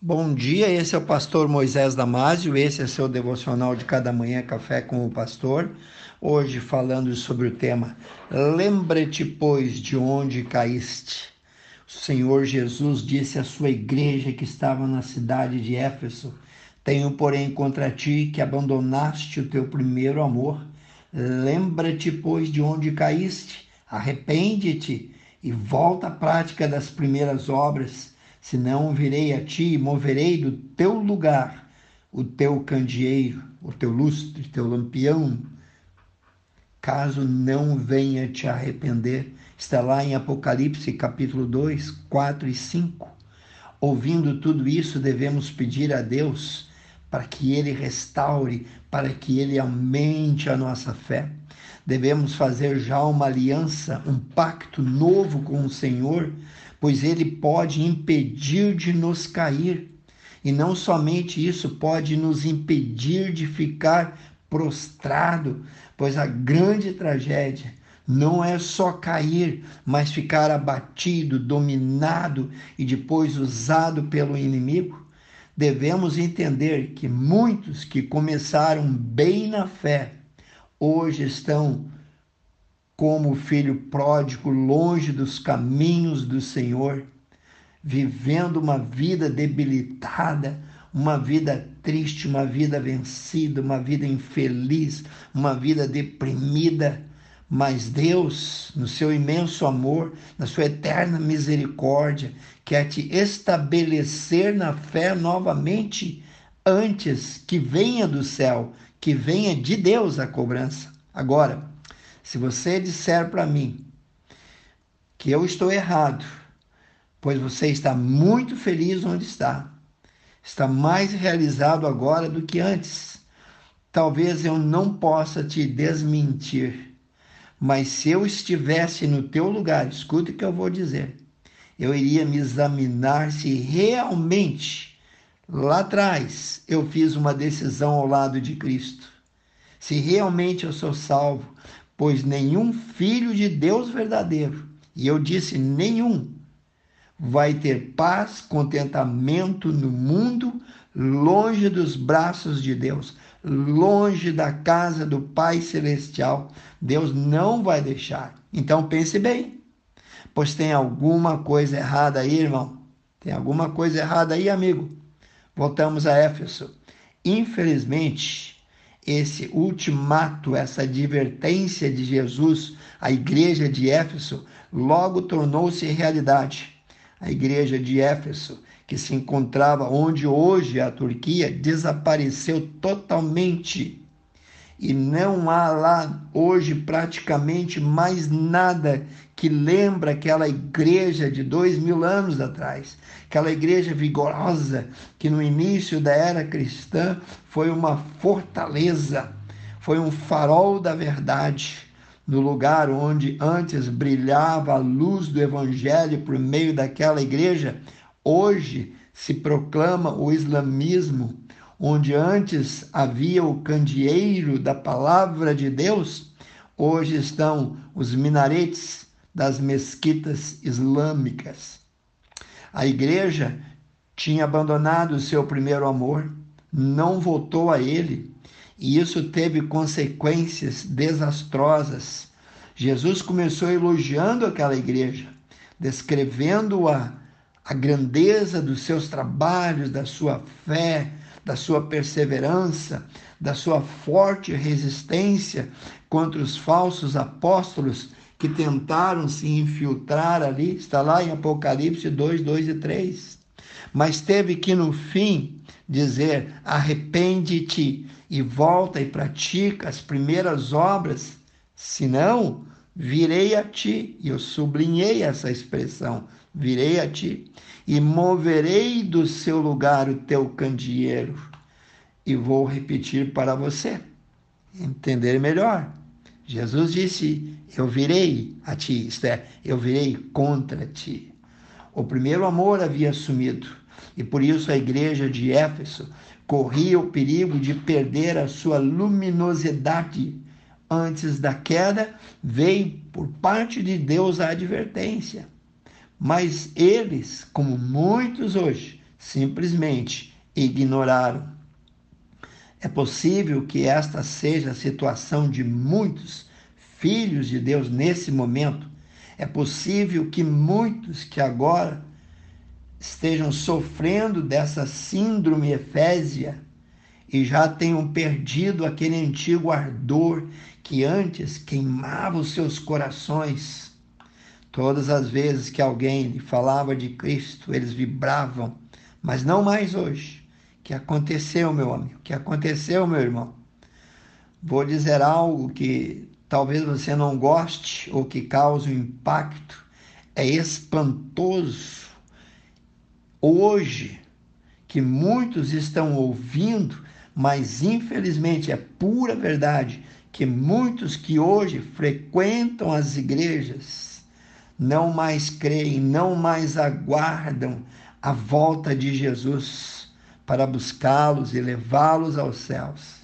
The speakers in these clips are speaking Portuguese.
Bom dia, esse é o pastor Moisés Damásio, esse é seu devocional de cada manhã, Café com o Pastor. Hoje falando sobre o tema Lembra-te, pois, de onde caíste. O Senhor Jesus disse à sua igreja que estava na cidade de Éfeso: Tenho, porém, contra ti que abandonaste o teu primeiro amor. Lembra-te, pois, de onde caíste, arrepende-te e volta à prática das primeiras obras senão virei a ti e moverei do teu lugar o teu candeeiro, o teu lustre, teu lampião, caso não venha te arrepender. Está lá em Apocalipse capítulo 2, 4 e 5. Ouvindo tudo isso, devemos pedir a Deus para que Ele restaure, para que Ele aumente a nossa fé. Devemos fazer já uma aliança, um pacto novo com o Senhor, pois ele pode impedir de nos cair. E não somente isso, pode nos impedir de ficar prostrado, pois a grande tragédia não é só cair, mas ficar abatido, dominado e depois usado pelo inimigo. Devemos entender que muitos que começaram bem na fé hoje estão como filho pródigo, longe dos caminhos do Senhor, vivendo uma vida debilitada, uma vida triste, uma vida vencida, uma vida infeliz, uma vida deprimida. Mas Deus, no seu imenso amor, na sua eterna misericórdia, quer te estabelecer na fé novamente antes que venha do céu, que venha de Deus a cobrança. Agora, se você disser para mim que eu estou errado, pois você está muito feliz onde está, está mais realizado agora do que antes, talvez eu não possa te desmentir. Mas se eu estivesse no teu lugar, escute o que eu vou dizer. Eu iria me examinar se realmente lá atrás eu fiz uma decisão ao lado de Cristo. Se realmente eu sou salvo, pois nenhum filho de Deus verdadeiro, e eu disse nenhum, vai ter paz, contentamento no mundo, longe dos braços de Deus, longe da casa do Pai Celestial. Deus não vai deixar. Então pense bem, pois tem alguma coisa errada aí, irmão. Tem alguma coisa errada aí, amigo. Voltamos a Éfeso. Infelizmente, esse ultimato, essa advertência de Jesus à igreja de Éfeso, logo tornou-se realidade. A igreja de Éfeso, que se encontrava onde hoje a Turquia, desapareceu totalmente. E não há lá hoje praticamente mais nada que lembra aquela igreja de dois mil anos atrás, aquela igreja vigorosa que no início da era cristã foi uma fortaleza, foi um farol da verdade, no lugar onde antes brilhava a luz do evangelho por meio daquela igreja, hoje se proclama o islamismo, onde antes havia o candeeiro da palavra de Deus, hoje estão os minaretes das mesquitas islâmicas. A igreja tinha abandonado o seu primeiro amor, não voltou a ele, e isso teve consequências desastrosas. Jesus começou elogiando aquela igreja, descrevendo a, a grandeza dos seus trabalhos, da sua fé, da sua perseverança, da sua forte resistência contra os falsos apóstolos que tentaram se infiltrar ali, está lá em Apocalipse 2, 2 e 3. Mas teve que no fim dizer: arrepende-te e volta e pratica as primeiras obras, senão virei a ti. E eu sublinhei essa expressão: virei a ti e moverei do seu lugar o teu candeeiro. E vou repetir para você entender melhor. Jesus disse: Eu virei a ti, isto é, eu virei contra ti. O primeiro amor havia sumido, e por isso a igreja de Éfeso corria o perigo de perder a sua luminosidade. Antes da queda, veio por parte de Deus a advertência. Mas eles, como muitos hoje, simplesmente ignoraram. É possível que esta seja a situação de muitos filhos de Deus nesse momento. É possível que muitos que agora estejam sofrendo dessa síndrome efésia e já tenham perdido aquele antigo ardor que antes queimava os seus corações. Todas as vezes que alguém lhe falava de Cristo, eles vibravam, mas não mais hoje. Que aconteceu, meu amigo? Que aconteceu, meu irmão? Vou dizer algo que talvez você não goste ou que cause um impacto. É espantoso. Hoje, que muitos estão ouvindo, mas infelizmente é pura verdade que muitos que hoje frequentam as igrejas não mais creem, não mais aguardam a volta de Jesus para buscá-los e levá-los aos céus.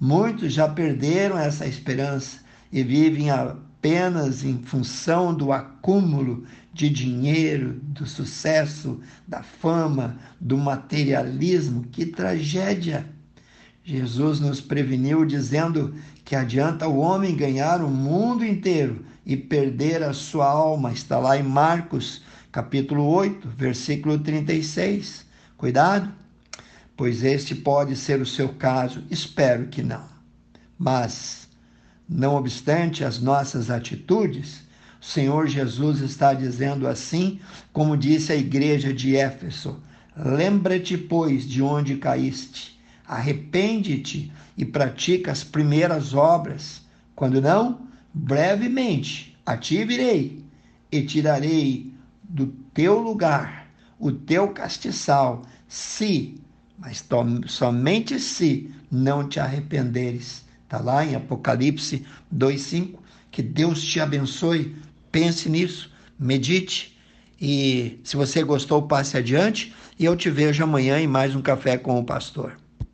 Muitos já perderam essa esperança e vivem apenas em função do acúmulo de dinheiro, do sucesso, da fama, do materialismo. Que tragédia! Jesus nos preveniu dizendo que adianta o homem ganhar o mundo inteiro e perder a sua alma. Está lá em Marcos, capítulo 8, versículo 36. Cuidado, pois este pode ser o seu caso. Espero que não. Mas, não obstante as nossas atitudes, o Senhor Jesus está dizendo assim, como disse a igreja de Éfeso: Lembra-te, pois, de onde caíste arrepende-te e pratica as primeiras obras. Quando não, brevemente a ti virei e tirarei do teu lugar o teu castiçal, se, mas somente se não te arrependeres. Está lá em Apocalipse 2,5. Que Deus te abençoe. Pense nisso, medite. E se você gostou, passe adiante. E eu te vejo amanhã em mais um Café com o Pastor.